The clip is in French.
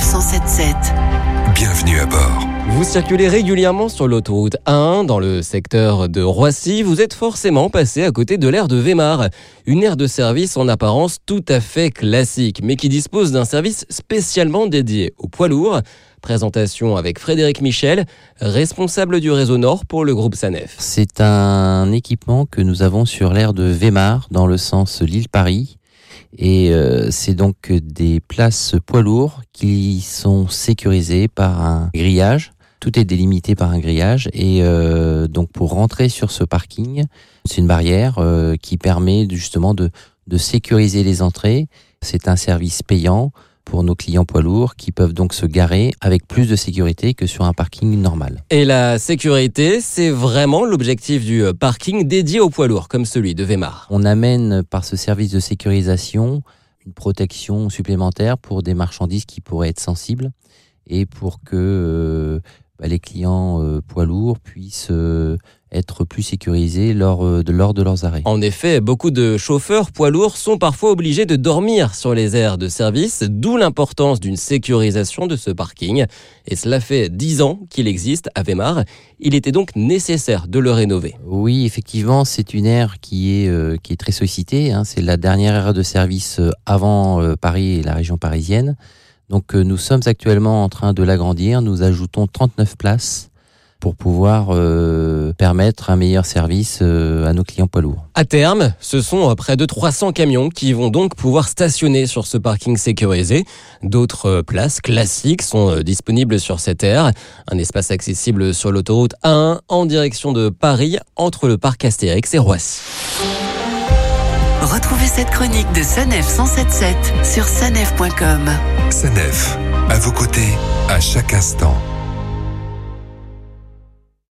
Sanef 177. Bienvenue à bord. Vous circulez régulièrement sur l'autoroute 1 dans le secteur de Roissy, vous êtes forcément passé à côté de l'aire de Weimar, une aire de service en apparence tout à fait classique, mais qui dispose d'un service spécialement dédié aux poids lourds. Présentation avec Frédéric Michel, responsable du réseau Nord pour le groupe Sanef. C'est un équipement que nous avons sur l'aire de Weimar dans le sens Lille-Paris. Et euh, c'est donc des places poids lourds qui sont sécurisées par un grillage. Tout est délimité par un grillage et euh, donc pour rentrer sur ce parking, c'est une barrière euh, qui permet justement de, de sécuriser les entrées. C'est un service payant pour nos clients poids lourds qui peuvent donc se garer avec plus de sécurité que sur un parking normal. Et la sécurité, c'est vraiment l'objectif du parking dédié aux poids lourds comme celui de Weimar. On amène par ce service de sécurisation une protection supplémentaire pour des marchandises qui pourraient être sensibles et pour que euh, bah, les clients euh, poids lourds puissent euh, être plus sécurisés lors euh, de, lors de leurs arrêts. En effet, beaucoup de chauffeurs poids lourds sont parfois obligés de dormir sur les aires de service, d'où l'importance d'une sécurisation de ce parking. Et cela fait dix ans qu'il existe à Weimar. Il était donc nécessaire de le rénover. Oui, effectivement, c'est une aire qui est, euh, qui est très sollicitée. hein. C'est la dernière aire de service avant euh, Paris et la région parisienne. Donc euh, nous sommes actuellement en train de l'agrandir. Nous ajoutons 39 places pour pouvoir euh, permettre un meilleur service euh, à nos clients poids lourds. À terme, ce sont près de 300 camions qui vont donc pouvoir stationner sur ce parking sécurisé. D'autres places classiques sont disponibles sur cette aire. Un espace accessible sur l'autoroute A1 en direction de Paris entre le parc Astérix et Roissy. Retrouvez cette chronique de Sanef 177 sur sanef.com. Sanef, à vos côtés, à chaque instant.